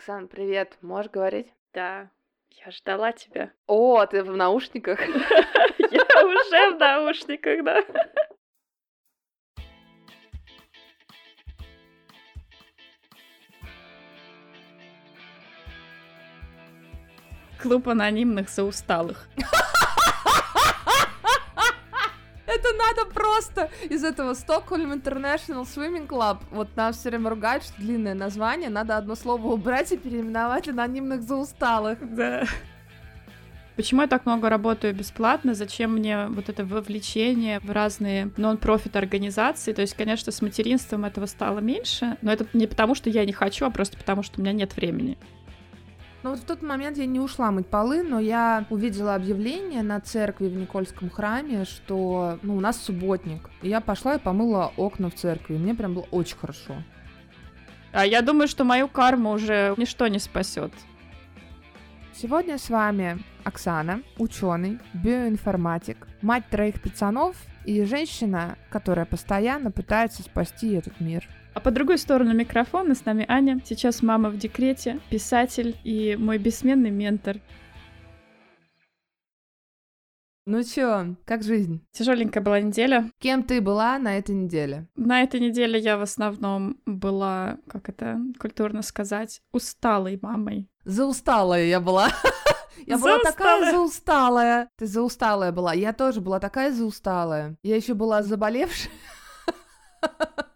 Оксан, привет. Можешь говорить? Да, я ждала тебя. О, ты в наушниках? Я уже в наушниках, да. Клуб анонимных заусталых. Просто из этого Stockholm International Swimming Club. Вот нам все время ругают, что длинное название, надо одно слово убрать и переименовать анонимных заусталых. Да. Почему я так много работаю бесплатно? Зачем мне вот это вовлечение в разные нон-профит организации? То есть, конечно, с материнством этого стало меньше, но это не потому, что я не хочу, а просто потому, что у меня нет времени. Ну вот в тот момент я не ушла мыть полы, но я увидела объявление на церкви в Никольском храме, что ну, у нас субботник. И я пошла и помыла окна в церкви. И мне прям было очень хорошо. А я думаю, что мою карму уже ничто не спасет. Сегодня с вами Оксана, ученый, биоинформатик, мать троих пацанов и женщина, которая постоянно пытается спасти этот мир. А по другой сторону микрофона с нами Аня. Сейчас мама в декрете, писатель и мой бессменный ментор. Ну чё, как жизнь? Тяжеленькая была неделя. Кем ты была на этой неделе? На этой неделе я в основном была, как это культурно сказать, усталой мамой. Заусталая я была. Я была такая заусталая. Ты заусталая была. Я тоже была такая заусталая. Я еще была заболевшая.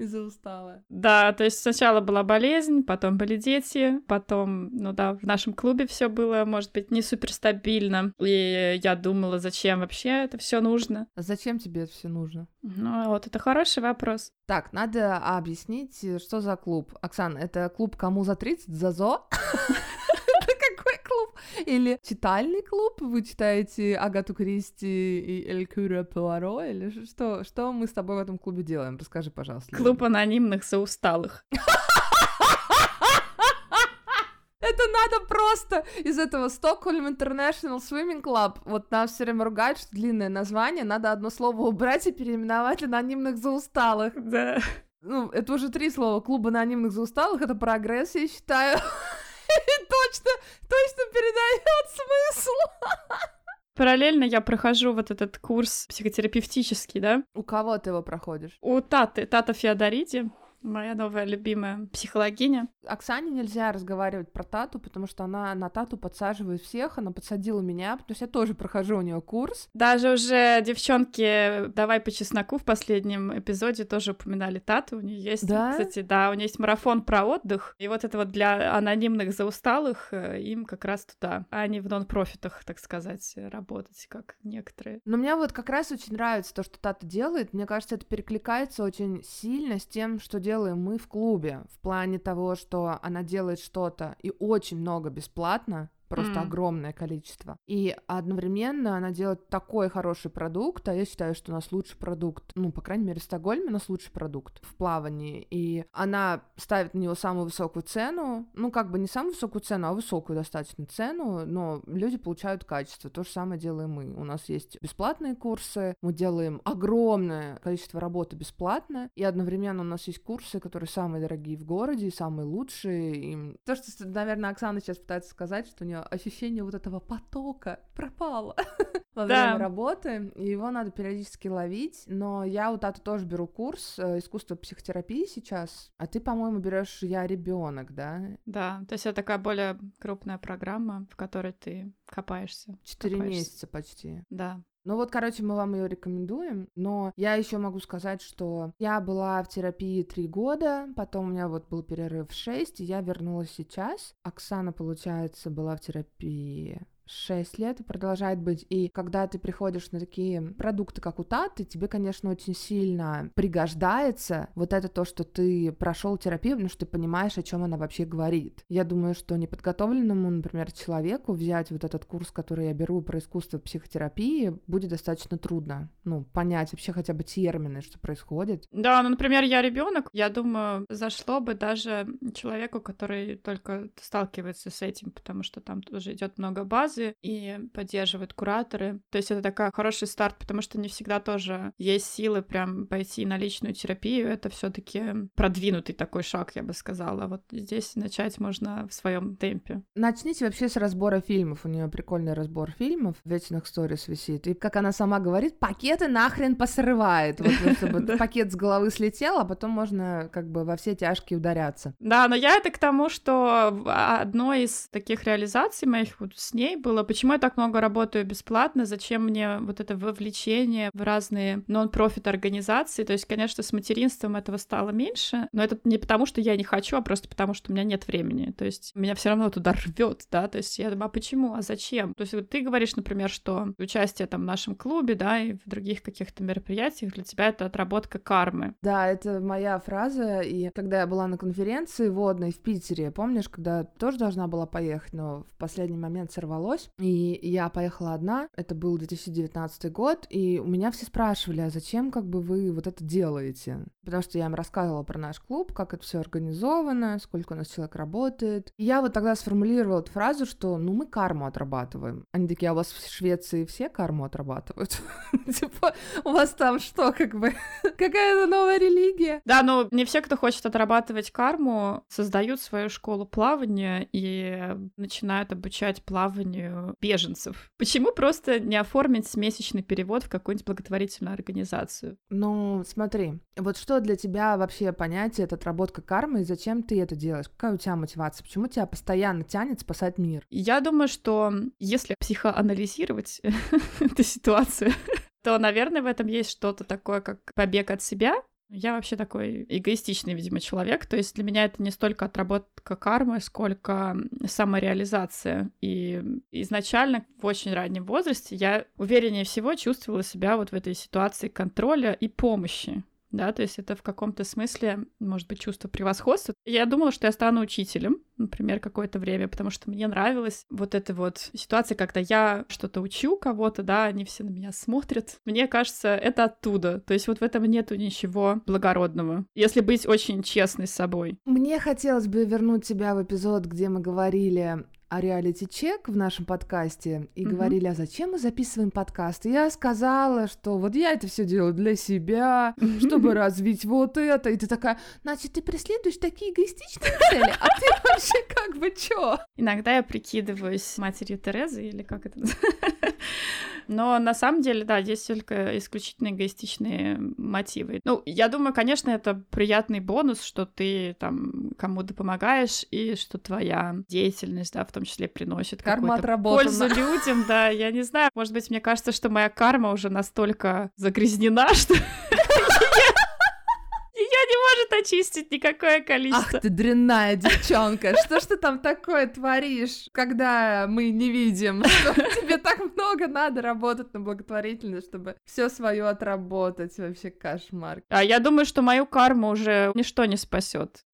из-за устала. Да, то есть сначала была болезнь, потом были дети, потом, ну да, в нашем клубе все было, может быть, не супер стабильно. И я думала, зачем вообще это все нужно. А зачем тебе это все нужно? Ну, вот это хороший вопрос. Так, надо объяснить, что за клуб. Оксан, это клуб кому за 30? За ЗО? Или читальный клуб, вы читаете Агату Кристи и Эль Кюре Пуаро, или что, что мы с тобой в этом клубе делаем? Расскажи, пожалуйста. Клуб анонимных заусталых. Это надо просто из этого Stockholm International Swimming Club. Вот нас все время ругают, что длинное название, надо одно слово убрать и переименовать анонимных заусталых. Да. Ну, это уже три слова. Клуб анонимных заусталых — это прогресс, я считаю. Точно, точно передает смысл. Параллельно я прохожу вот этот курс психотерапевтический, да? У кого ты его проходишь? У Таты, Тата Феодориди. Моя новая любимая психологиня. Оксане нельзя разговаривать про Тату, потому что она на Тату подсаживает всех, она подсадила меня, потому что я тоже прохожу у нее курс. Даже уже девчонки «Давай по чесноку» в последнем эпизоде тоже упоминали Тату. У нее есть, да? кстати, да, у нее есть марафон про отдых, и вот это вот для анонимных заусталых э, им как раз туда, а не в нон-профитах, так сказать, работать, как некоторые. Но мне вот как раз очень нравится то, что Тата делает. Мне кажется, это перекликается очень сильно с тем, что делает делаем мы в клубе, в плане того, что она делает что-то и очень много бесплатно, просто mm. огромное количество. И одновременно она делает такой хороший продукт, а я считаю, что у нас лучший продукт, ну, по крайней мере, в Стокгольме у нас лучший продукт в плавании, и она ставит на него самую высокую цену, ну, как бы не самую высокую цену, а высокую достаточно цену, но люди получают качество. То же самое делаем мы. У нас есть бесплатные курсы, мы делаем огромное количество работы бесплатно, и одновременно у нас есть курсы, которые самые дорогие в городе, и самые лучшие. И то, что, наверное, Оксана сейчас пытается сказать, что у нее ощущение вот этого потока пропало во время работы, и его надо периодически ловить, но я у Таты тоже беру курс э, искусства психотерапии сейчас, а ты, по-моему, берешь «Я ребенок, да? Да, то есть это такая более крупная программа, в которой ты копаешься. Четыре месяца почти. Да. Ну вот, короче, мы вам ее рекомендуем, но я еще могу сказать, что я была в терапии три года, потом у меня вот был перерыв шесть, и я вернулась сейчас. Оксана, получается, была в терапии 6 лет и продолжает быть. И когда ты приходишь на такие продукты, как у Таты, тебе, конечно, очень сильно пригождается вот это то, что ты прошел терапию, потому что ты понимаешь, о чем она вообще говорит. Я думаю, что неподготовленному, например, человеку взять вот этот курс, который я беру про искусство психотерапии, будет достаточно трудно. Ну, понять вообще хотя бы термины, что происходит. Да, ну, например, я ребенок, я думаю, зашло бы даже человеку, который только сталкивается с этим, потому что там тоже идет много базы, организации и поддерживают кураторы. То есть это такой хороший старт, потому что не всегда тоже есть силы прям пойти на личную терапию. Это все таки продвинутый такой шаг, я бы сказала. Вот здесь начать можно в своем темпе. Начните вообще с разбора фильмов. У нее прикольный разбор фильмов. В вечных сторис висит. И как она сама говорит, пакеты нахрен посрывает. Вот чтобы пакет с головы слетел, а потом можно как бы во все тяжкие ударяться. Да, но я это к тому, что одной из таких реализаций моих вот с ней было, почему я так много работаю бесплатно, зачем мне вот это вовлечение в разные нон-профит организации. То есть, конечно, с материнством этого стало меньше, но это не потому, что я не хочу, а просто потому, что у меня нет времени. То есть меня все равно туда рвет, да, то есть я думаю, а почему, а зачем? То есть вот ты говоришь, например, что участие там в нашем клубе, да, и в других каких-то мероприятиях для тебя это отработка кармы. Да, это моя фраза, и когда я была на конференции водной в Питере, помнишь, когда тоже должна была поехать, но в последний момент сорвалось, и я поехала одна, это был 2019 год, и у меня все спрашивали, а зачем как бы вы вот это делаете? Потому что я им рассказывала про наш клуб, как это все организовано, сколько у нас человек работает. И я вот тогда сформулировала эту фразу, что ну мы карму отрабатываем. Они такие, а у вас в Швеции все карму отрабатывают? Типа, у вас там что, как бы, какая-то новая религия? Да, но не все, кто хочет отрабатывать карму, создают свою школу плавания и начинают обучать плаванию беженцев. Почему просто не оформить месячный перевод в какую-нибудь благотворительную организацию? Ну, смотри, вот что для тебя вообще понятие это отработка кармы и зачем ты это делаешь? Какая у тебя мотивация? Почему тебя постоянно тянет спасать мир? Я думаю, что если психоанализировать эту ситуацию, то, наверное, в этом есть что-то такое, как побег от себя, я вообще такой эгоистичный, видимо, человек. То есть для меня это не столько отработка кармы, сколько самореализация. И изначально в очень раннем возрасте я увереннее всего чувствовала себя вот в этой ситуации контроля и помощи да, то есть это в каком-то смысле, может быть, чувство превосходства. Я думала, что я стану учителем, например, какое-то время, потому что мне нравилась вот эта вот ситуация, когда я что-то учу кого-то, да, они все на меня смотрят. Мне кажется, это оттуда. То есть вот в этом нету ничего благородного, если быть очень честной с собой. Мне хотелось бы вернуть тебя в эпизод, где мы говорили о реалити-чек в нашем подкасте и mm-hmm. говорили, а зачем мы записываем подкаст? И я сказала, что вот я это все делаю для себя, чтобы развить вот это. И ты такая, значит, ты преследуешь такие эгоистичные цели, а ты вообще как бы чё? Иногда я прикидываюсь матерью Терезы или как это Но на самом деле, да, здесь только исключительно эгоистичные мотивы. Ну, я думаю, конечно, это приятный бонус, что ты там кому-то помогаешь и что твоя деятельность, да, в том числе приносит карма пользу людям, да. Я не знаю, может быть, мне кажется, что моя карма уже настолько загрязнена, что очистить никакое количество. Ах ты дрянная девчонка, что ж ты там такое творишь, когда мы не видим, что тебе так много надо работать на благотворительность, чтобы все свое отработать, вообще кошмар. А я думаю, что мою карму уже ничто не спасет.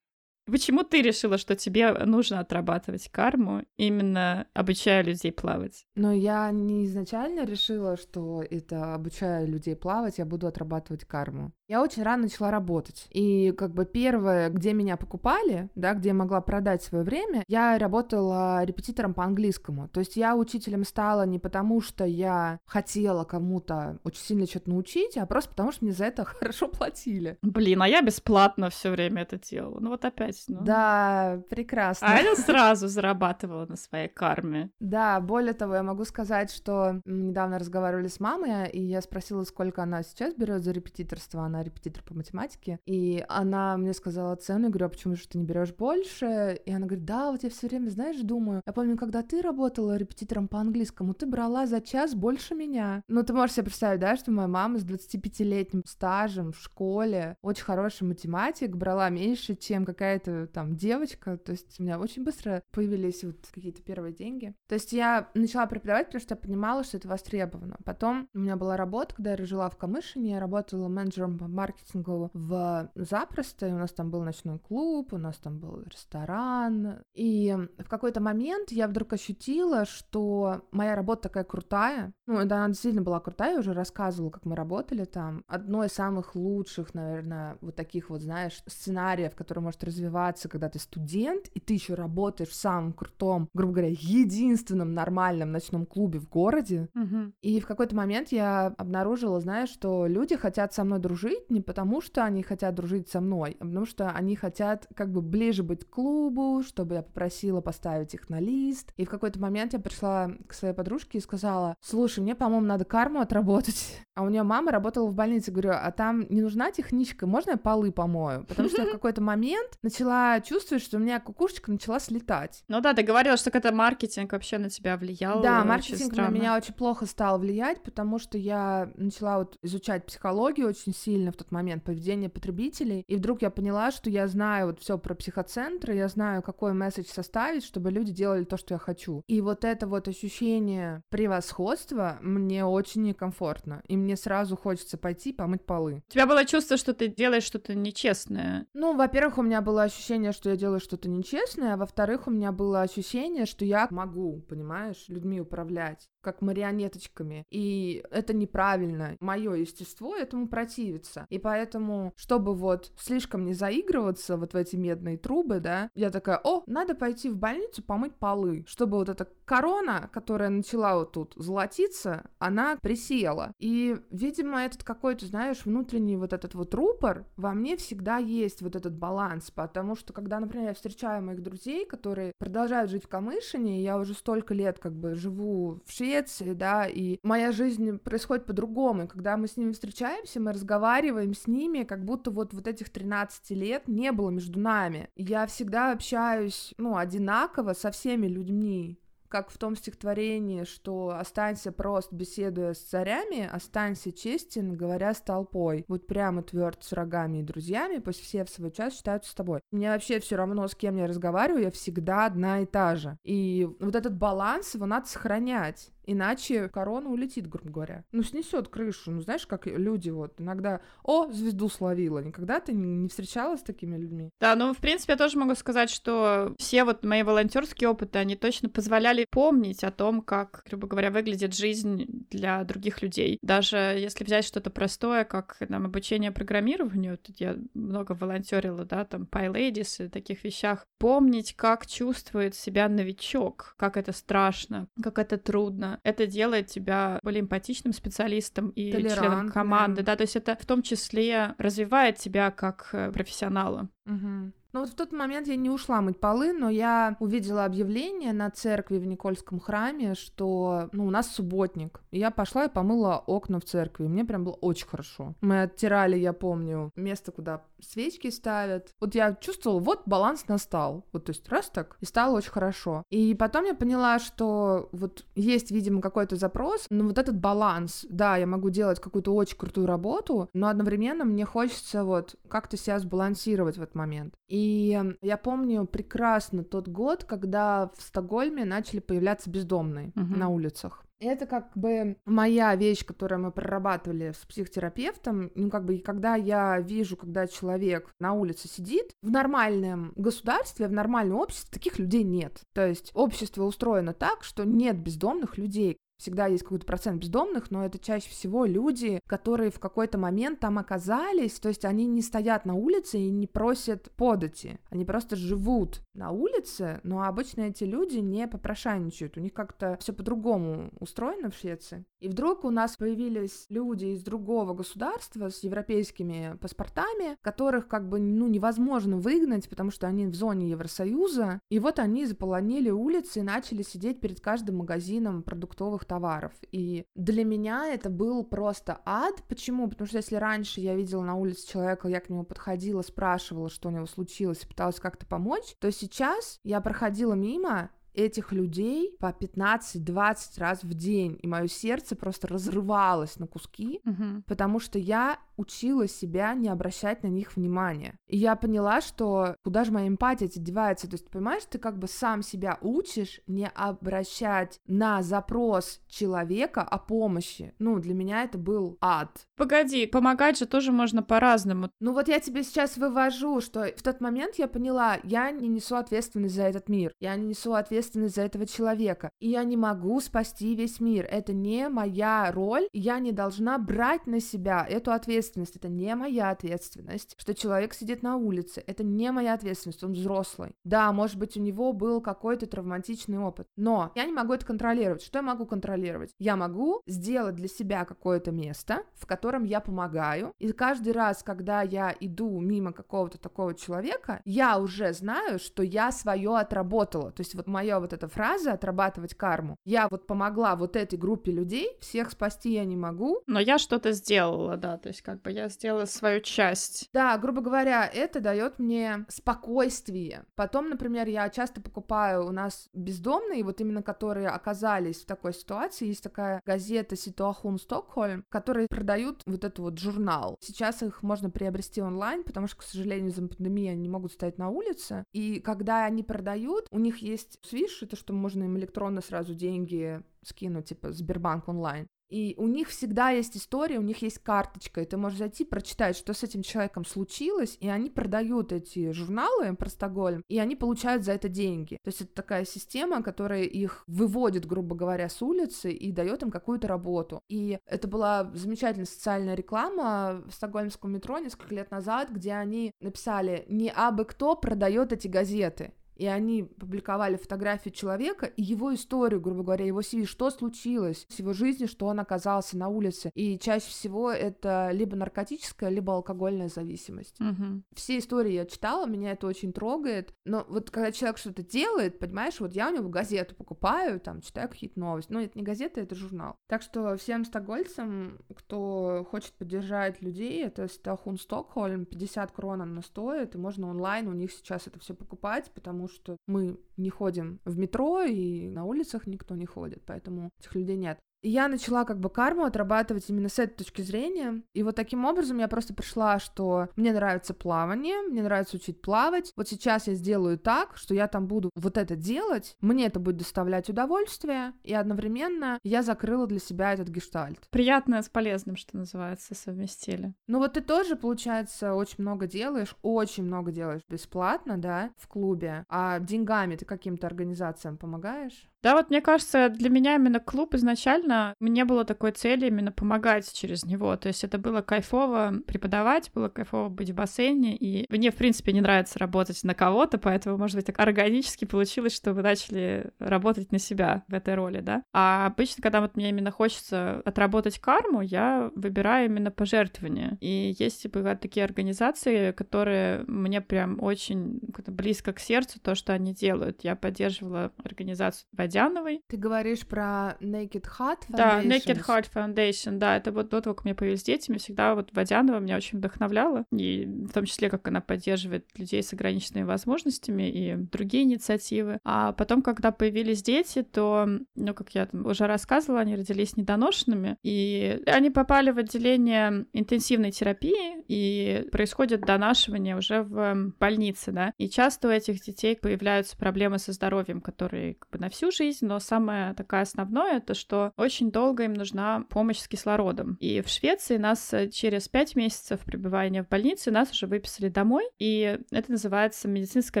Почему ты решила, что тебе нужно отрабатывать карму, именно обучая людей плавать? Но я не изначально решила, что это обучая людей плавать, я буду отрабатывать карму. Я очень рано начала работать. И как бы первое, где меня покупали, да, где я могла продать свое время, я работала репетитором по английскому. То есть я учителем стала не потому, что я хотела кому-то очень сильно что-то научить, а просто потому, что мне за это хорошо платили. Блин, а я бесплатно все время это делала. Ну вот опять. Ну... Да, прекрасно. А я сразу зарабатывала на своей карме. Да, более того, я могу сказать, что недавно разговаривали с мамой, и я спросила, сколько она сейчас берет за репетиторство. Она она репетитор по математике, и она мне сказала цену, я говорю, а почему же ты не берешь больше? И она говорит, да, вот я все время, знаешь, думаю, я помню, когда ты работала репетитором по английскому, ты брала за час больше меня. Ну, ты можешь себе представить, да, что моя мама с 25-летним стажем в школе, очень хороший математик, брала меньше, чем какая-то там девочка, то есть у меня очень быстро появились вот какие-то первые деньги. То есть я начала преподавать, потому что я понимала, что это востребовано. Потом у меня была работа, когда я жила в Камышине, я работала менеджером маркетингу в запросто, и у нас там был ночной клуб, у нас там был ресторан, и в какой-то момент я вдруг ощутила, что моя работа такая крутая, Ну, да, она действительно была крутая, я уже рассказывала, как мы работали там. Одно из самых лучших, наверное, вот таких вот, знаешь, сценариев, который может развиваться, когда ты студент, и ты еще работаешь в самом крутом, грубо говоря, единственном нормальном ночном клубе в городе. Угу. И в какой-то момент я обнаружила, знаешь, что люди хотят со мной дружить не потому, что они хотят дружить со мной, а потому что они хотят как бы ближе быть к клубу, чтобы я попросила поставить их на лист. И в какой-то момент я пришла к своей подружке и сказала, слушай, мне, по-моему, надо карму отработать. А у нее мама работала в больнице, говорю, а там не нужна техничка, можно я полы помою? Потому что я в какой-то момент начала чувствовать, что у меня кукушечка начала слетать. Ну да, ты говорила, что это маркетинг вообще на тебя влиял. Да, маркетинг на меня очень плохо стал влиять, потому что я начала вот изучать психологию очень сильно в тот момент, поведение потребителей, и вдруг я поняла, что я знаю вот все про психоцентры, я знаю, какой месседж составить, чтобы люди делали то, что я хочу. И вот это вот ощущение превосходства мне очень некомфортно, и мне сразу хочется пойти помыть полы. У тебя было чувство, что ты делаешь что-то нечестное? Ну, во-первых, у меня было ощущение, что я делаю что-то нечестное, а во-вторых, у меня было ощущение, что я могу, понимаешь, людьми управлять как марионеточками. И это неправильно. Мое естество этому противится. И поэтому, чтобы вот слишком не заигрываться вот в эти медные трубы, да, я такая, о, надо пойти в больницу помыть полы, чтобы вот эта корона, которая начала вот тут золотиться, она присела. И, видимо, этот какой-то, знаешь, внутренний вот этот вот рупор во мне всегда есть вот этот баланс, потому что, когда, например, я встречаю моих друзей, которые продолжают жить в Камышине, я уже столько лет как бы живу в Швеции, Швеции, да, и моя жизнь происходит по-другому. Когда мы с ними встречаемся, мы разговариваем с ними, как будто вот, вот этих 13 лет не было между нами. Я всегда общаюсь, ну, одинаково со всеми людьми, как в том стихотворении, что «останься прост, беседуя с царями, останься честен, говоря с толпой, будь прямо тверд с врагами и друзьями, пусть все в свой час считаются с тобой». Мне вообще все равно, с кем я разговариваю, я всегда одна и та же. И вот этот баланс, его надо сохранять. Иначе корона улетит, грубо говоря. Ну, снесет крышу. Ну, знаешь, как люди вот иногда, о, звезду словила. Никогда ты не встречалась с такими людьми? Да, ну, в принципе, я тоже могу сказать, что все вот мои волонтерские опыты, они точно позволяли помнить о том, как, грубо говоря, выглядит жизнь для других людей. Даже если взять что-то простое, как там обучение программированию, тут я много волонтерила, да, там, PyLadies и таких вещах, помнить, как чувствует себя новичок, как это страшно, как это трудно, это делает тебя более эмпатичным специалистом и членом команды, да, то есть это в том числе развивает тебя как э, профессионала. Угу. Ну вот в тот момент я не ушла мыть полы, но я увидела объявление на церкви в Никольском храме, что ну, у нас субботник. И я пошла и помыла окна в церкви. Мне прям было очень хорошо. Мы оттирали, я помню, место, куда свечки ставят. Вот я чувствовала, вот баланс настал. Вот то есть раз так, и стало очень хорошо. И потом я поняла, что вот есть, видимо, какой-то запрос, но вот этот баланс, да, я могу делать какую-то очень крутую работу, но одновременно мне хочется вот как-то себя сбалансировать в этот момент. И и я помню прекрасно тот год, когда в Стокгольме начали появляться бездомные uh-huh. на улицах. Это как бы моя вещь, которую мы прорабатывали с психотерапевтом. Ну, как бы, когда я вижу, когда человек на улице сидит, в нормальном государстве, в нормальном обществе таких людей нет. То есть общество устроено так, что нет бездомных людей. Всегда есть какой-то процент бездомных, но это чаще всего люди, которые в какой-то момент там оказались, то есть они не стоят на улице и не просят подати, они просто живут на улице, но обычно эти люди не попрошайничают, у них как-то все по-другому устроено в Швеции. И вдруг у нас появились люди из другого государства с европейскими паспортами, которых как бы ну, невозможно выгнать, потому что они в зоне Евросоюза, и вот они заполонили улицы и начали сидеть перед каждым магазином продуктовых товаров. И для меня это был просто ад. Почему? Потому что если раньше я видела на улице человека, я к нему подходила, спрашивала, что у него случилось, пыталась как-то помочь, то сейчас я проходила мимо, этих людей по 15-20 раз в день, и мое сердце просто разрывалось на куски, угу. потому что я учила себя не обращать на них внимания. И я поняла, что куда же моя эмпатия девается, то есть, понимаешь, ты как бы сам себя учишь не обращать на запрос человека о помощи. Ну, для меня это был ад. Погоди, помогать же тоже можно по-разному. Ну вот я тебе сейчас вывожу, что в тот момент я поняла, я не несу ответственность за этот мир, я не несу ответственность ответственность за этого человека. И я не могу спасти весь мир. Это не моя роль. Я не должна брать на себя эту ответственность. Это не моя ответственность, что человек сидит на улице. Это не моя ответственность. Он взрослый. Да, может быть, у него был какой-то травматичный опыт. Но я не могу это контролировать. Что я могу контролировать? Я могу сделать для себя какое-то место, в котором я помогаю. И каждый раз, когда я иду мимо какого-то такого человека, я уже знаю, что я свое отработала. То есть вот моя вот эта фраза «отрабатывать карму», я вот помогла вот этой группе людей, всех спасти я не могу. Но я что-то сделала, да, то есть как бы я сделала свою часть. Да, грубо говоря, это дает мне спокойствие. Потом, например, я часто покупаю у нас бездомные, вот именно которые оказались в такой ситуации, есть такая газета Ситуахун Стокхольм, которые продают вот этот вот журнал. Сейчас их можно приобрести онлайн, потому что, к сожалению, из-за пандемии они не могут стоять на улице. И когда они продают, у них есть свиш, это что можно им электронно сразу деньги скинуть, типа Сбербанк онлайн. И у них всегда есть история, у них есть карточка, и ты можешь зайти, прочитать, что с этим человеком случилось, и они продают эти журналы про Стокгольм, и они получают за это деньги. То есть это такая система, которая их выводит, грубо говоря, с улицы и дает им какую-то работу. И это была замечательная социальная реклама в стокгольмском метро несколько лет назад, где они написали «Не абы кто продает эти газеты» и они публиковали фотографию человека и его историю, грубо говоря, его CV, что случилось с его жизнью, что он оказался на улице. И чаще всего это либо наркотическая, либо алкогольная зависимость. Угу. Все истории я читала, меня это очень трогает. Но вот когда человек что-то делает, понимаешь, вот я у него газету покупаю, там, читаю какие-то новости. Но это не газета, это журнал. Так что всем стокгольцам, кто хочет поддержать людей, это Стахун Стокхольм, 50 крон она стоит, и можно онлайн у них сейчас это все покупать, потому что мы не ходим в метро, и на улицах никто не ходит, поэтому этих людей нет. И я начала как бы карму отрабатывать именно с этой точки зрения. И вот таким образом я просто пришла, что мне нравится плавание, мне нравится учить плавать. Вот сейчас я сделаю так, что я там буду вот это делать, мне это будет доставлять удовольствие, и одновременно я закрыла для себя этот гештальт. Приятное с полезным, что называется, совместили. Ну вот ты тоже, получается, очень много делаешь, очень много делаешь бесплатно, да, в клубе, а деньгами ты каким-то организациям помогаешь? Да, вот мне кажется, для меня именно клуб изначально, мне было такой цели именно помогать через него. То есть это было кайфово преподавать, было кайфово быть в бассейне, и мне, в принципе, не нравится работать на кого-то, поэтому, может быть, так органически получилось, что вы начали работать на себя в этой роли, да. А обычно, когда вот мне именно хочется отработать карму, я выбираю именно пожертвования. И есть типа такие организации, которые мне прям очень близко к сердцу, то, что они делают. Я поддерживала организацию Водяновой. Ты говоришь про Naked Heart Foundation? Да, Naked Heart Foundation, да, это вот до того, как мне появились дети, мне всегда вот Водянова меня очень вдохновляла, и в том числе, как она поддерживает людей с ограниченными возможностями и другие инициативы. А потом, когда появились дети, то, ну, как я там уже рассказывала, они родились недоношенными, и они попали в отделение интенсивной терапии, и происходит донашивание уже в больнице, да, и часто у этих детей появляются проблемы со здоровьем, которые как бы на всю жизнь, но самое такое основное, это что очень долго им нужна помощь с кислородом. И в Швеции нас э, через пять месяцев пребывания в больнице нас уже выписали домой, и это называется медицинское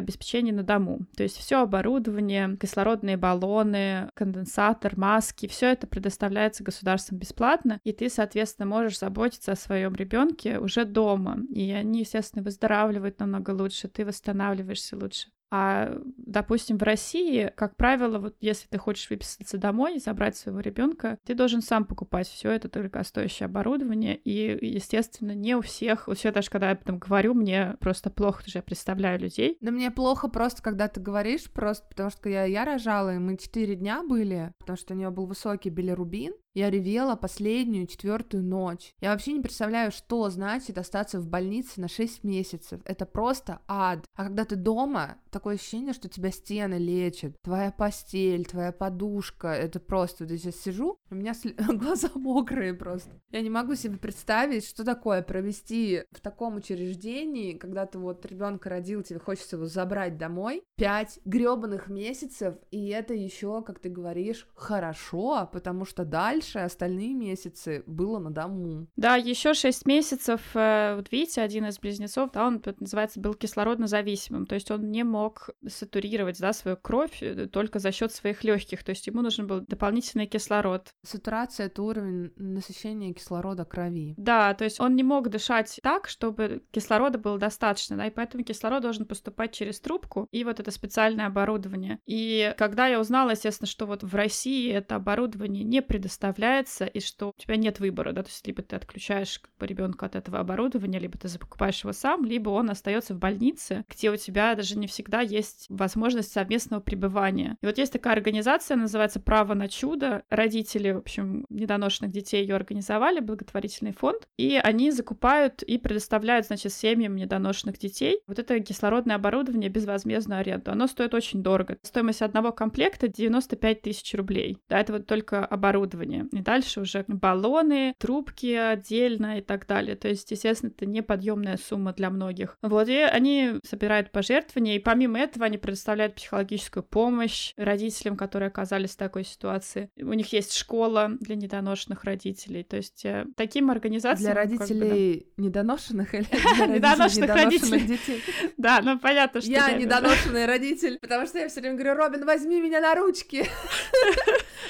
обеспечение на дому. То есть все оборудование, кислородные баллоны, конденсатор, маски, все это предоставляется государством бесплатно, и ты, соответственно, можешь заботиться о своем ребенке уже дома. И они, естественно, выздоравливают намного лучше, ты восстанавливаешься лучше. А, допустим, в России, как правило, вот если ты хочешь выписаться домой и забрать своего ребенка, ты должен сам покупать все это дорогостоящее оборудование. И, естественно, не у всех. Вот все даже когда я об этом говорю, мне просто плохо, я представляю людей. Да мне плохо просто, когда ты говоришь, просто потому что я, я рожала, и мы четыре дня были, потому что у нее был высокий билирубин, я ревела последнюю, четвертую ночь. Я вообще не представляю, что значит остаться в больнице на 6 месяцев. Это просто ад. А когда ты дома, такое ощущение, что тебя стены лечат. Твоя постель, твоя подушка. Это просто... Вот я сейчас сижу, у меня сл... глаза мокрые просто. Я не могу себе представить, что такое провести в таком учреждении, когда ты вот ребенка родил, тебе хочется его забрать домой. Пять гребаных месяцев, и это еще, как ты говоришь, хорошо, потому что дальше дальше остальные месяцы было на дому. Да, еще шесть месяцев, э, вот видите, один из близнецов, да, он называется, был кислородно зависимым, то есть он не мог сатурировать, да, свою кровь э, только за счет своих легких, то есть ему нужен был дополнительный кислород. Сатурация — это уровень насыщения кислорода крови. Да, то есть он не мог дышать так, чтобы кислорода было достаточно, да, и поэтому кислород должен поступать через трубку и вот это специальное оборудование. И когда я узнала, естественно, что вот в России это оборудование не предоставляется, и что у тебя нет выбора, да, то есть либо ты отключаешь как бы, ребенка от этого оборудования, либо ты покупаешь его сам, либо он остается в больнице, где у тебя даже не всегда есть возможность совместного пребывания. И вот есть такая организация, называется «Право на чудо». Родители, в общем, недоношенных детей ее организовали, благотворительный фонд, и они закупают и предоставляют, значит, семьям недоношенных детей вот это кислородное оборудование безвозмездную аренду. Оно стоит очень дорого. Стоимость одного комплекта 95 тысяч рублей. Да, это вот только оборудование. И дальше уже баллоны, трубки отдельно и так далее. То есть, естественно, это неподъемная сумма для многих. Вот, и они собирают пожертвования, и помимо этого они предоставляют психологическую помощь родителям, которые оказались в такой ситуации. У них есть школа для недоношенных родителей. То есть, э, таким организациям... Для родителей как бы, да. недоношенных или для недоношенных родителей? детей? Да, ну понятно, что... Я недоношенный родитель, потому что я все время говорю, Робин, возьми меня на ручки.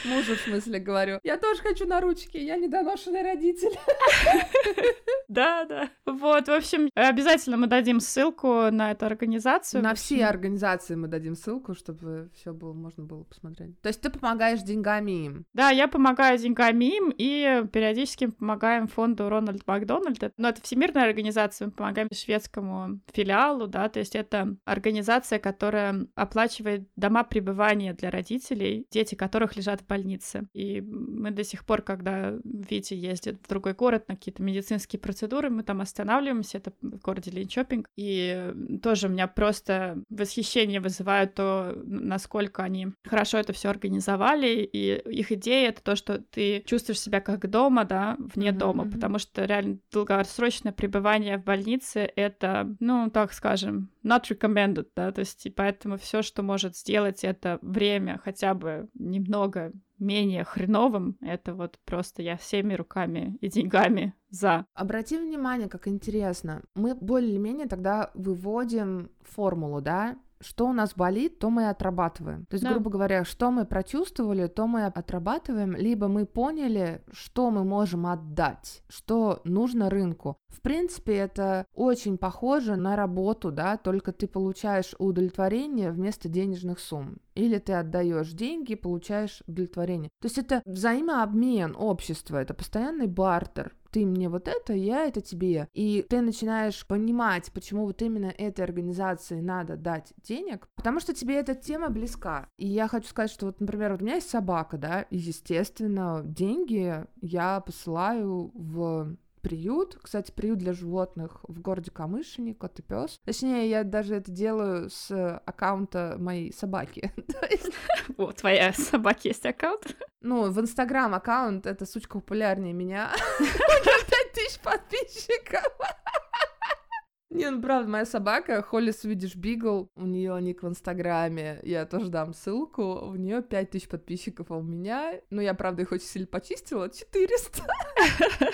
Мужу, в смысле, говорю. Я тоже хочу на ручки, я недоношенный родитель. Да, да. Вот, в общем, обязательно мы дадим ссылку на эту организацию. На все организации мы дадим ссылку, чтобы все было, можно было посмотреть. То есть ты помогаешь деньгами им? Да, я помогаю деньгами им и периодически помогаем фонду Рональд Макдональд. Но это всемирная организация, мы помогаем шведскому филиалу, да, то есть это организация, которая оплачивает дома пребывания для родителей, дети которых лежат в больнице. И мы до сих пор, когда Витя ездит в другой город на какие-то медицинские процедуры, мы там останавливаемся, это в городе Линчопинг, и тоже у меня просто восхищение вызывает то, насколько они хорошо это все организовали, и их идея это то, что ты чувствуешь себя как дома, да, вне mm-hmm. дома, потому что реально долгосрочное пребывание в больнице это, ну, так скажем, not recommended, да, то есть и поэтому все, что может сделать это время хотя бы немного менее хреновым, это вот просто я всеми руками и деньгами за. Обрати внимание, как интересно. Мы более-менее тогда выводим формулу, да, что у нас болит, то мы отрабатываем. То есть, да. грубо говоря, что мы прочувствовали, то мы отрабатываем, либо мы поняли, что мы можем отдать, что нужно рынку. В принципе, это очень похоже на работу, да, только ты получаешь удовлетворение вместо денежных сумм. Или ты отдаешь деньги, получаешь удовлетворение. То есть это взаимообмен общества, это постоянный бартер ты мне вот это, я это тебе. И ты начинаешь понимать, почему вот именно этой организации надо дать денег, потому что тебе эта тема близка. И я хочу сказать, что вот, например, вот у меня есть собака, да, и, естественно, деньги я посылаю в приют. Кстати, приют для животных в городе Камышине, кот и пес. Точнее, я даже это делаю с аккаунта моей собаки. Вот, твоя собаки есть аккаунт? Ну, в Инстаграм аккаунт, эта сучка популярнее меня. У нее 5000 подписчиков. Не, ну правда, моя собака Холли Свидиш Бигл, у нее ник в Инстаграме, я тоже дам ссылку, у нее 5000 подписчиков, а у меня, ну я правда их очень сильно почистила, 400.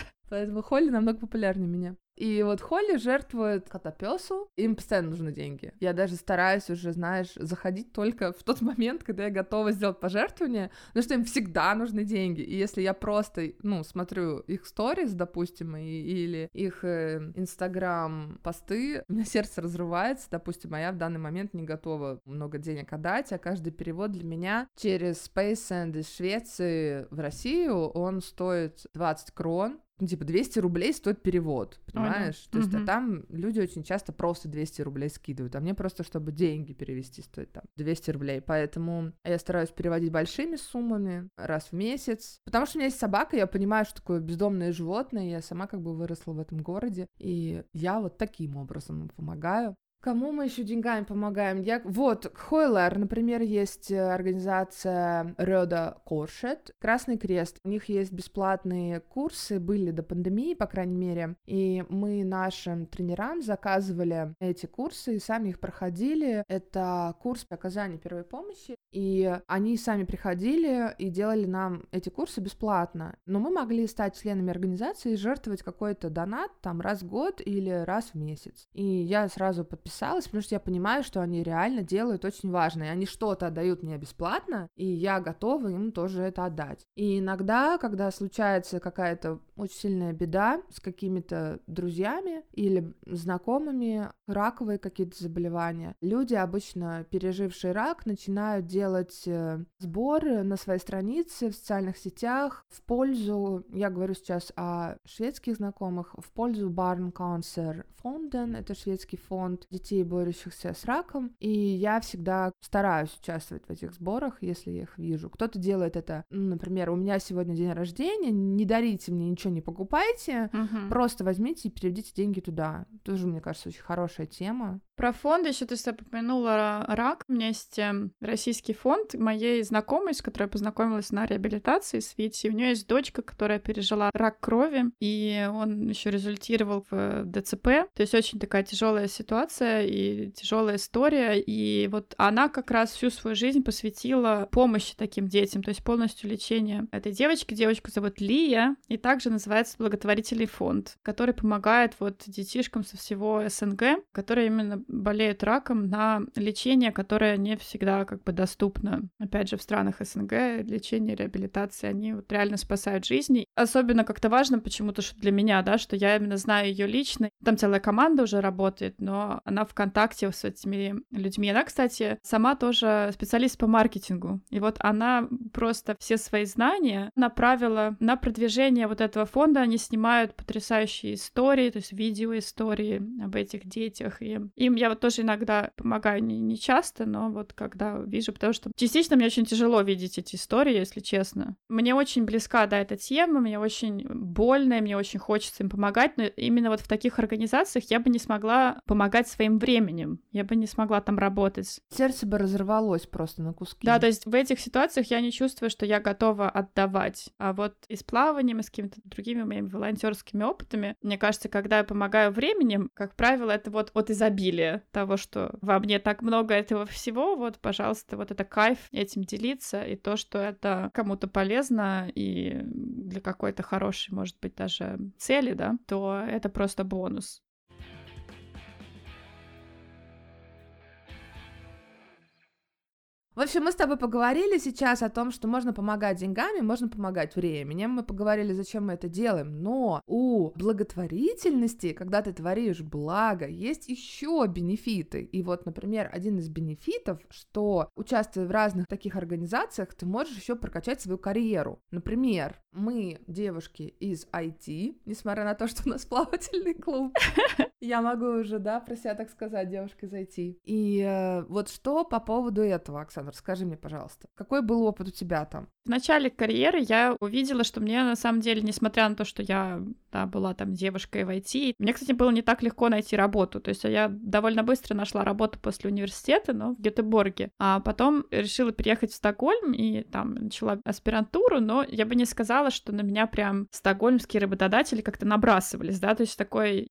Поэтому Холли намного популярнее меня. И вот Холли жертвует котопесу, им постоянно нужны деньги. Я даже стараюсь уже, знаешь, заходить только в тот момент, когда я готова сделать пожертвование, потому что им всегда нужны деньги. И если я просто, ну, смотрю их сторис, допустим, и, или их э, инстаграм посты, у меня сердце разрывается, допустим, а я в данный момент не готова много денег отдать, а каждый перевод для меня через SpaceSend из Швеции в Россию, он стоит 20 крон, ну, типа, 200 рублей стоит перевод? Ой, да. То есть, а там люди очень часто просто 200 рублей скидывают, а мне просто, чтобы деньги перевести, стоит там 200 рублей, поэтому я стараюсь переводить большими суммами раз в месяц, потому что у меня есть собака, я понимаю, что такое бездомное животное, я сама как бы выросла в этом городе, и я вот таким образом помогаю. Кому мы еще деньгами помогаем? Я... Вот, Хойлер, например, есть э, организация Рёда Коршет, Красный Крест. У них есть бесплатные курсы, были до пандемии, по крайней мере, и мы нашим тренерам заказывали эти курсы и сами их проходили. Это курс оказания первой помощи, и они сами приходили и делали нам эти курсы бесплатно. Но мы могли стать членами организации и жертвовать какой-то донат там раз в год или раз в месяц. И я сразу подписалась подписалась, потому что я понимаю, что они реально делают очень важное. Они что-то отдают мне бесплатно, и я готова им тоже это отдать. И иногда, когда случается какая-то очень сильная беда с какими-то друзьями или знакомыми, раковые какие-то заболевания, люди, обычно пережившие рак, начинают делать э, сборы на своей странице в социальных сетях в пользу, я говорю сейчас о шведских знакомых, в пользу Barn Cancer Fonden, это шведский фонд детей, борющихся с раком, и я всегда стараюсь участвовать в этих сборах, если я их вижу. Кто-то делает это, ну, например, у меня сегодня день рождения, не дарите мне ничего, не покупайте, угу. просто возьмите и переведите деньги туда. Тоже, мне кажется, очень хорошая тема. Про фонд еще ты упомянула рак. У меня есть эм, российский фонд моей знакомой, с которой я познакомилась на реабилитации с Вити. У нее есть дочка, которая пережила рак крови, и он еще результировал в ДЦП. То есть очень такая тяжелая ситуация и тяжелая история. И вот она как раз всю свою жизнь посвятила помощи таким детям, то есть полностью лечение этой девочки. Девочку зовут Лия, и также называется благотворительный фонд, который помогает вот детишкам со всего СНГ, которые именно болеют раком на лечение, которое не всегда как бы доступно. Опять же, в странах СНГ лечение, реабилитация, они вот реально спасают жизни. Особенно как-то важно почему-то, что для меня, да, что я именно знаю ее лично. Там целая команда уже работает, но она в контакте с этими людьми. Она, кстати, сама тоже специалист по маркетингу. И вот она просто все свои знания направила на продвижение вот этого фонда. Они снимают потрясающие истории, то есть видеоистории об этих детях. И им я вот тоже иногда помогаю, не, не часто, но вот когда вижу, потому что частично мне очень тяжело видеть эти истории, если честно. Мне очень близка, да, эта тема, мне очень больно, мне очень хочется им помогать, но именно вот в таких организациях я бы не смогла помогать своим временем, я бы не смогла там работать. Сердце бы разорвалось просто на куски. Да, то есть в этих ситуациях я не чувствую, что я готова отдавать. А вот и с плаванием, и с какими-то другими моими волонтерскими опытами, мне кажется, когда я помогаю временем, как правило, это вот от изобилия того, что во мне так много этого всего, вот, пожалуйста, вот это кайф этим делиться, и то, что это кому-то полезно и для какой-то хорошей, может быть, даже цели, да, то это просто бонус. В общем, мы с тобой поговорили сейчас о том, что можно помогать деньгами, можно помогать временем. Мы поговорили, зачем мы это делаем. Но у благотворительности, когда ты творишь благо, есть еще бенефиты. И вот, например, один из бенефитов, что участвуя в разных таких организациях, ты можешь еще прокачать свою карьеру. Например, мы девушки из IT, несмотря на то, что у нас плавательный клуб. Я могу уже, да, про себя так сказать, девушка из IT. И э, вот что по поводу этого, Оксана? Скажи мне, пожалуйста, какой был опыт у тебя там? В начале карьеры я увидела, что мне на самом деле, несмотря на то, что я да, была там девушкой в IT, мне, кстати, было не так легко найти работу. То есть я довольно быстро нашла работу после университета, но в Гетеборге. А потом решила переехать в Стокгольм и там начала аспирантуру, но я бы не сказала, что на меня прям стокгольмские работодатели как-то набрасывались, да, то есть такой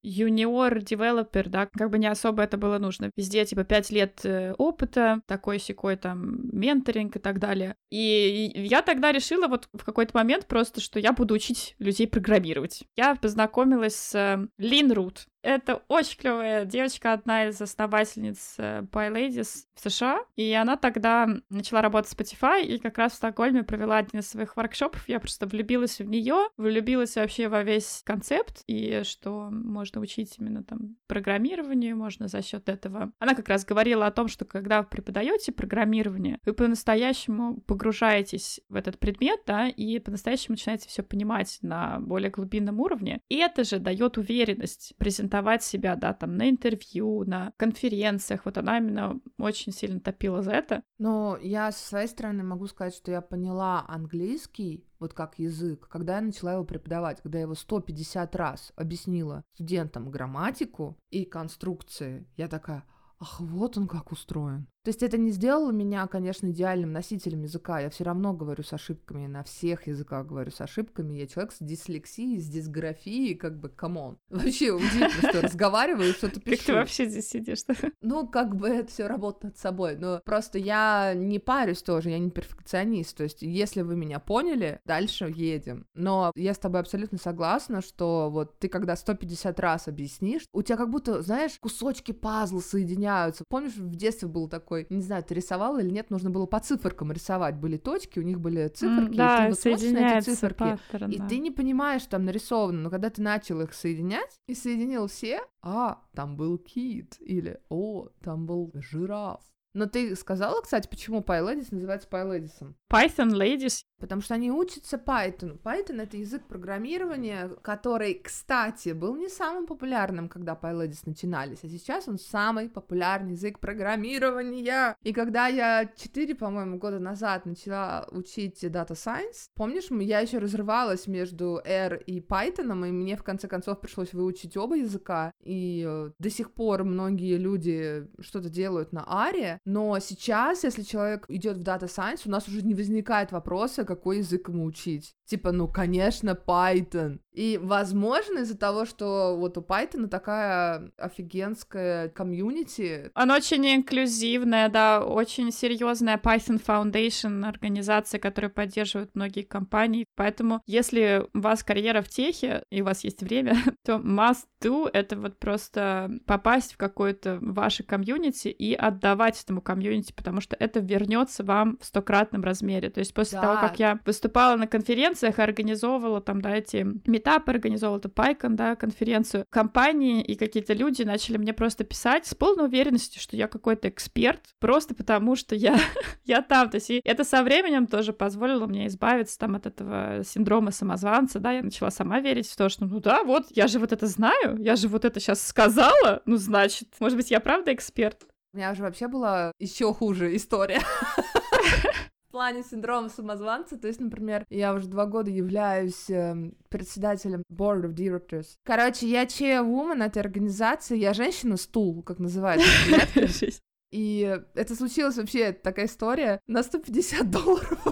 юниор-девелопер, да, как бы не особо это было нужно. Везде типа пять лет э, опыта, такой секой там менторинг и так далее. И я тогда решила вот в какой-то момент просто, что я буду учить людей программировать. Я познакомилась с э, Лин Рут. Это очень клевая девочка, одна из основательниц э, PyLadies в США. И она тогда начала работать в Spotify и как раз в Стокгольме провела один из своих воркшопов. Я просто влюбилась в нее, влюбилась вообще во весь концепт и что можно учить именно там программированию, можно за счет этого. Она как раз говорила о том, что когда вы преподаете программирование, вы по-настоящему погружаетесь в этот предмет, да, и по-настоящему начинаете все понимать на более глубинном уровне. И это же дает уверенность презентации презентовать себя, да, там, на интервью, на конференциях. Вот она именно очень сильно топила за это. Но я со своей стороны могу сказать, что я поняла английский вот как язык, когда я начала его преподавать, когда я его 150 раз объяснила студентам грамматику и конструкции, я такая, ах, вот он как устроен. То есть это не сделало меня, конечно, идеальным носителем языка. Я все равно говорю с ошибками, на всех языках говорю с ошибками. Я человек с дислексией, с дисграфией, как бы, come on. Вообще удивительно, что разговариваю, что-то пишу. Как ты вообще здесь сидишь? Ну, как бы это все работает над собой. Но просто я не парюсь тоже, я не перфекционист. То есть, если вы меня поняли, дальше едем. Но я с тобой абсолютно согласна, что вот ты когда 150 раз объяснишь, у тебя как будто, знаешь, кусочки пазла соединяются. Помнишь, в детстве был такой такой, не знаю, ты рисовал или нет, нужно было по циферкам рисовать. Были точки, у них были циферки, mm, да, и ты вот смотришь на эти циферки, паттерн, и да. ты не понимаешь, там нарисовано, но когда ты начал их соединять и соединил все, а, там был кит, или, о, там был жираф, но ты сказала, кстати, почему PyLadies называется PyLadies? Python Ladies. Потому что они учатся Python. Python — это язык программирования, который, кстати, был не самым популярным, когда PyLadies начинались, а сейчас он самый популярный язык программирования. И когда я 4, по-моему, года назад начала учить Data Science, помнишь, я еще разрывалась между R и Python, и мне в конце концов пришлось выучить оба языка, и э, до сих пор многие люди что-то делают на R, но сейчас, если человек идет в Data Science, у нас уже не возникает вопроса, какой язык ему учить. Типа, ну, конечно, Python. И, возможно, из-за того, что вот у Python такая офигенская комьюнити. Она очень инклюзивная, да, очень серьезная Python Foundation, организация, которая поддерживает многие компании. Поэтому, если у вас карьера в техе, и у вас есть время, то must do — это вот просто попасть в какое-то ваше комьюнити и отдавать этому комьюнити, потому что это вернется вам в стократном размере. То есть после да. того, как я выступала на конференциях, организовывала там, да, эти метап организовал эту PyCon, да, конференцию, компании и какие-то люди начали мне просто писать с полной уверенностью, что я какой-то эксперт, просто потому что я, я там. То есть и это со временем тоже позволило мне избавиться там от этого синдрома самозванца, да, я начала сама верить в то, что ну да, вот, я же вот это знаю, я же вот это сейчас сказала, ну значит, может быть, я правда эксперт. У меня уже вообще была еще хуже история. в плане синдрома самозванца. То есть, например, я уже два года являюсь э, председателем Board of Directors. Короче, я chairwoman этой организации, я женщина-стул, как называется. И это случилось вообще такая история на 150 долларов.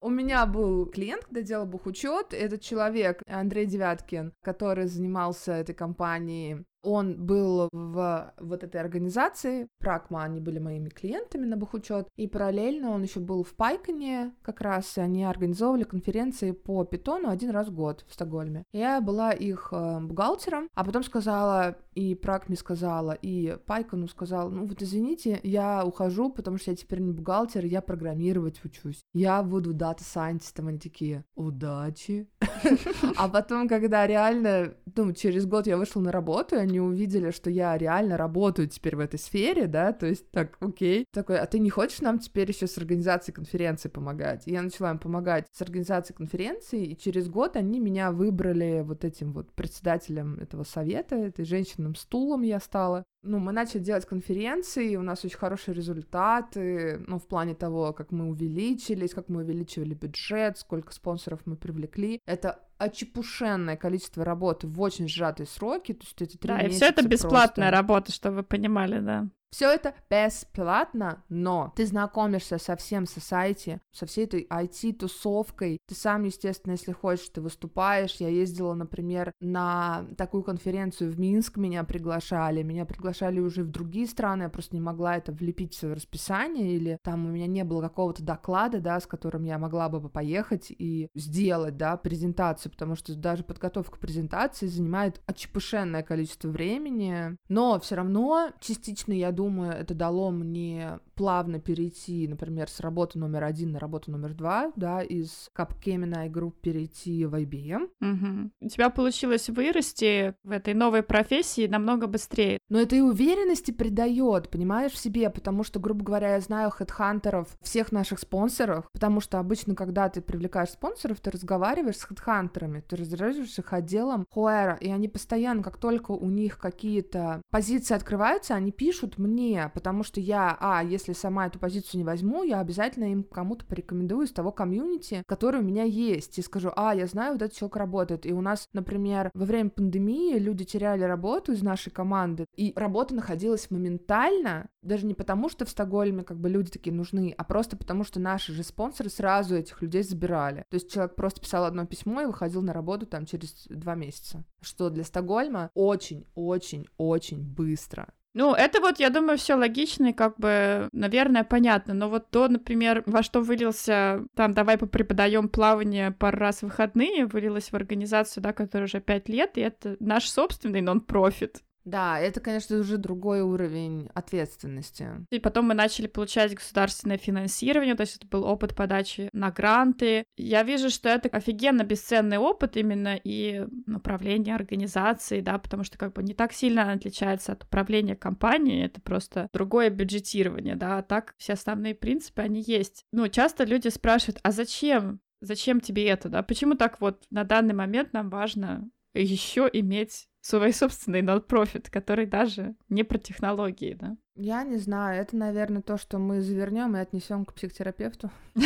У меня был клиент, когда делал бухучет. Этот человек, Андрей Девяткин, который занимался этой компанией он был в вот этой организации, Прагма, они были моими клиентами на бухучет, и параллельно он еще был в Пайконе, как раз они организовывали конференции по питону один раз в год в Стокгольме. Я была их э, бухгалтером, а потом сказала, и Прагме сказала, и Пайкону сказала, ну вот извините, я ухожу, потому что я теперь не бухгалтер, я программировать учусь. Я буду дата-сайентистом, они такие, удачи. А потом, когда реально, ну, через год я вышла на работу, и они увидели, что я реально работаю теперь в этой сфере, да, то есть так, окей. Такой, а ты не хочешь нам теперь еще с организацией конференции помогать? И я начала им помогать с организацией конференции, и через год они меня выбрали вот этим вот председателем этого совета, этой женщинным стулом я стала ну, мы начали делать конференции, у нас очень хорошие результаты, ну, в плане того, как мы увеличились, как мы увеличивали бюджет, сколько спонсоров мы привлекли. Это очепушенное количество работы в очень сжатые сроки, то есть это три Да, и все это бесплатная просто. работа, чтобы вы понимали, да. Все это бесплатно, но ты знакомишься со всем сайте, со всей этой IT-тусовкой. Ты сам, естественно, если хочешь, ты выступаешь. Я ездила, например, на такую конференцию в Минск, меня приглашали. Меня приглашали уже в другие страны, я просто не могла это влепить в расписание, или там у меня не было какого-то доклада, да, с которым я могла бы поехать и сделать, да, презентацию, потому что даже подготовка презентации занимает очепушенное количество времени. Но все равно частично я это дало мне плавно перейти, например, с работы номер один на работу номер два, да, из Capgemini Group перейти в IBM. Угу. У тебя получилось вырасти в этой новой профессии намного быстрее. Но это и уверенности придает, понимаешь, в себе, потому что, грубо говоря, я знаю хедхантеров всех наших спонсоров, потому что обычно, когда ты привлекаешь спонсоров, ты разговариваешь с хедхантерами, ты разговариваешь с их отделом Хуэра, и они постоянно, как только у них какие-то позиции открываются, они пишут мне, потому что я, а, если если сама эту позицию не возьму, я обязательно им кому-то порекомендую из того комьюнити, который у меня есть, и скажу, а, я знаю, вот этот человек работает. И у нас, например, во время пандемии люди теряли работу из нашей команды, и работа находилась моментально, даже не потому, что в Стокгольме как бы люди такие нужны, а просто потому, что наши же спонсоры сразу этих людей забирали. То есть человек просто писал одно письмо и выходил на работу там через два месяца. Что для Стокгольма очень-очень-очень быстро. Ну, это вот, я думаю, все логично и как бы, наверное, понятно. Но вот то, например, во что вылился, там, давай попреподаем плавание пару раз в выходные, вылилось в организацию, да, которая уже пять лет, и это наш собственный нон-профит. Да, это, конечно, уже другой уровень ответственности. И потом мы начали получать государственное финансирование, то есть это был опыт подачи на гранты. Я вижу, что это офигенно бесценный опыт именно и направление организации, да, потому что как бы не так сильно отличается от управления компанией, это просто другое бюджетирование, да, а так все основные принципы, они есть. Ну, часто люди спрашивают, а зачем? Зачем тебе это, да? Почему так вот на данный момент нам важно еще иметь свой собственный нон-профит, который даже не про технологии, да? Я не знаю, это, наверное, то, что мы завернем и отнесем к психотерапевту.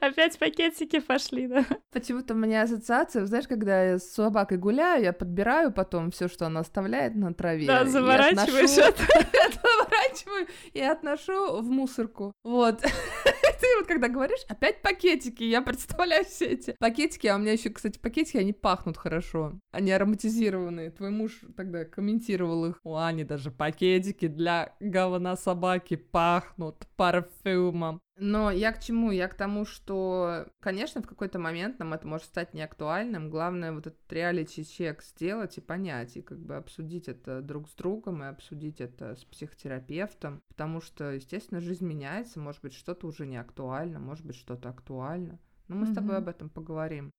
Опять пакетики пошли, да? Почему-то у меня ассоциация, знаешь, когда я с собакой гуляю, я подбираю потом все, что она оставляет на траве. Да, заворачиваешь это. Заворачиваю и отношу в мусорку. Вот. Ты вот когда говоришь, опять пакетики, я представляю все эти пакетики, а у меня еще, кстати, пакетики, они пахнут хорошо, они ароматизированные. Твой муж тогда комментировал их. У Ани даже пакетики для говна собаки пахнут парфюмом. Но я к чему? Я к тому, что, конечно, в какой-то момент нам это может стать неактуальным. Главное вот этот реалити-чек сделать и понять, и как бы обсудить это друг с другом, и обсудить это с психотерапевтом, потому что, естественно, жизнь меняется, может быть, что-то уже не актуально, может быть, что-то актуально. Но мы mm-hmm. с тобой об этом поговорим.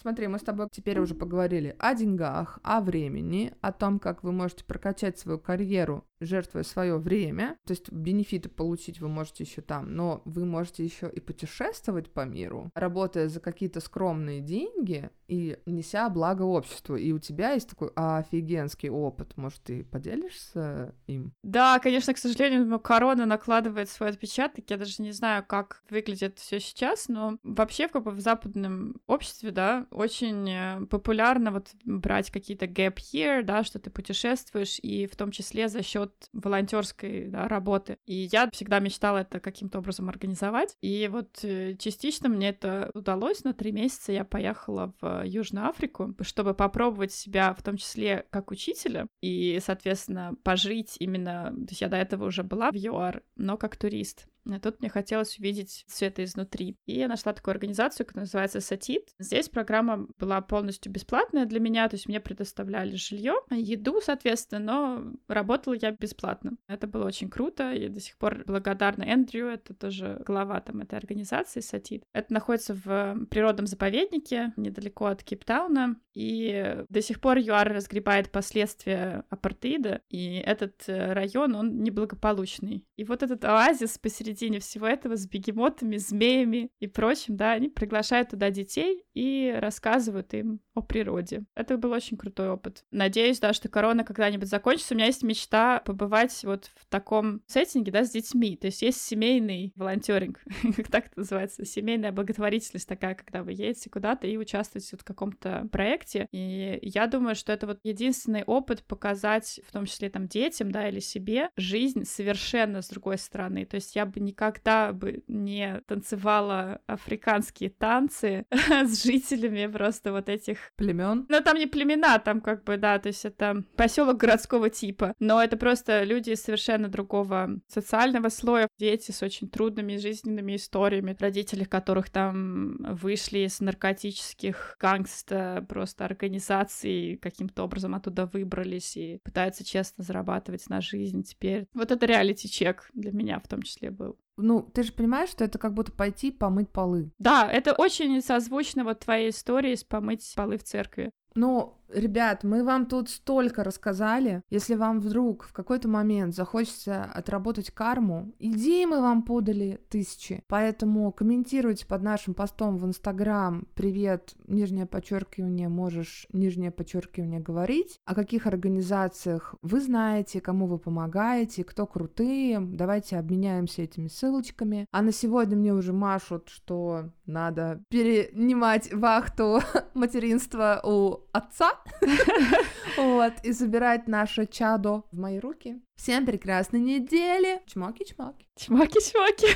Смотри, мы с тобой теперь уже поговорили о деньгах, о времени, о том, как вы можете прокачать свою карьеру жертвуя свое время, то есть бенефиты получить вы можете еще там, но вы можете еще и путешествовать по миру, работая за какие-то скромные деньги и неся благо обществу. И у тебя есть такой офигенский опыт. Может, ты поделишься им? Да, конечно, к сожалению, корона накладывает свой отпечаток. Я даже не знаю, как выглядит все сейчас, но вообще как бы в западном обществе, да, очень э, популярно вот брать какие-то gap year, да, что ты путешествуешь, и в том числе за счет волонтерской да, работы. И я всегда мечтала это каким-то образом организовать. И вот э, частично мне это удалось. На три месяца я поехала в Южную Африку, чтобы попробовать себя в том числе как учителя и, соответственно, пожить именно... То есть я до этого уже была в ЮАР, но как турист. А тут мне хотелось увидеть все это изнутри. И я нашла такую организацию, которая называется Сатит. Здесь программа была полностью бесплатная для меня, то есть мне предоставляли жилье, еду, соответственно, но работала я бесплатно. Это было очень круто, и до сих пор благодарна Эндрю, это тоже глава там этой организации Сатит. Это находится в природном заповеднике недалеко от Кейптауна, и до сих пор ЮАР разгребает последствия апартеида, и этот э, район, он неблагополучный. И вот этот оазис посередине всего этого с бегемотами, змеями и прочим, да, они приглашают туда детей и рассказывают им о природе. Это был очень крутой опыт. Надеюсь, да, что корона когда-нибудь закончится. У меня есть мечта побывать вот в таком сеттинге, да, с детьми. То есть есть семейный волонтеринг, как так это называется, семейная благотворительность такая, когда вы едете куда-то и участвуете вот в каком-то проекте. И я думаю, что это вот единственный опыт показать, в том числе там детям, да, или себе, жизнь совершенно с другой стороны. То есть я бы никогда бы не танцевала африканские танцы с жителями просто вот этих племен. Но там не племена, там как бы, да, то есть это поселок городского типа. Но это просто люди совершенно другого социального слоя, дети с очень трудными жизненными историями, родители которых там вышли из наркотических гангста просто организаций, каким-то образом оттуда выбрались и пытаются честно зарабатывать на жизнь теперь. Вот это реалити-чек для меня в том числе был. Ну, ты же понимаешь, что это как будто пойти помыть полы. Да, это очень созвучно вот твоей истории с помыть полы в церкви. Ну, Ребят, мы вам тут столько рассказали. Если вам вдруг в какой-то момент захочется отработать карму, идеи мы вам подали тысячи. Поэтому комментируйте под нашим постом в Инстаграм «Привет, нижнее подчеркивание, можешь нижнее подчеркивание говорить». О каких организациях вы знаете, кому вы помогаете, кто крутые. Давайте обменяемся этими ссылочками. А на сегодня мне уже машут, что надо перенимать вахту материнства у отца. Вот, и забирать наше чадо в мои руки. Всем прекрасной недели. Чмоки-чмоки. Чмоки-чмоки.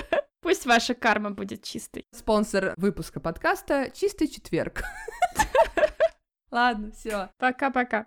Пусть ваша карма будет чистой. Спонсор выпуска подкаста «Чистый четверг». Ладно, все. Пока-пока.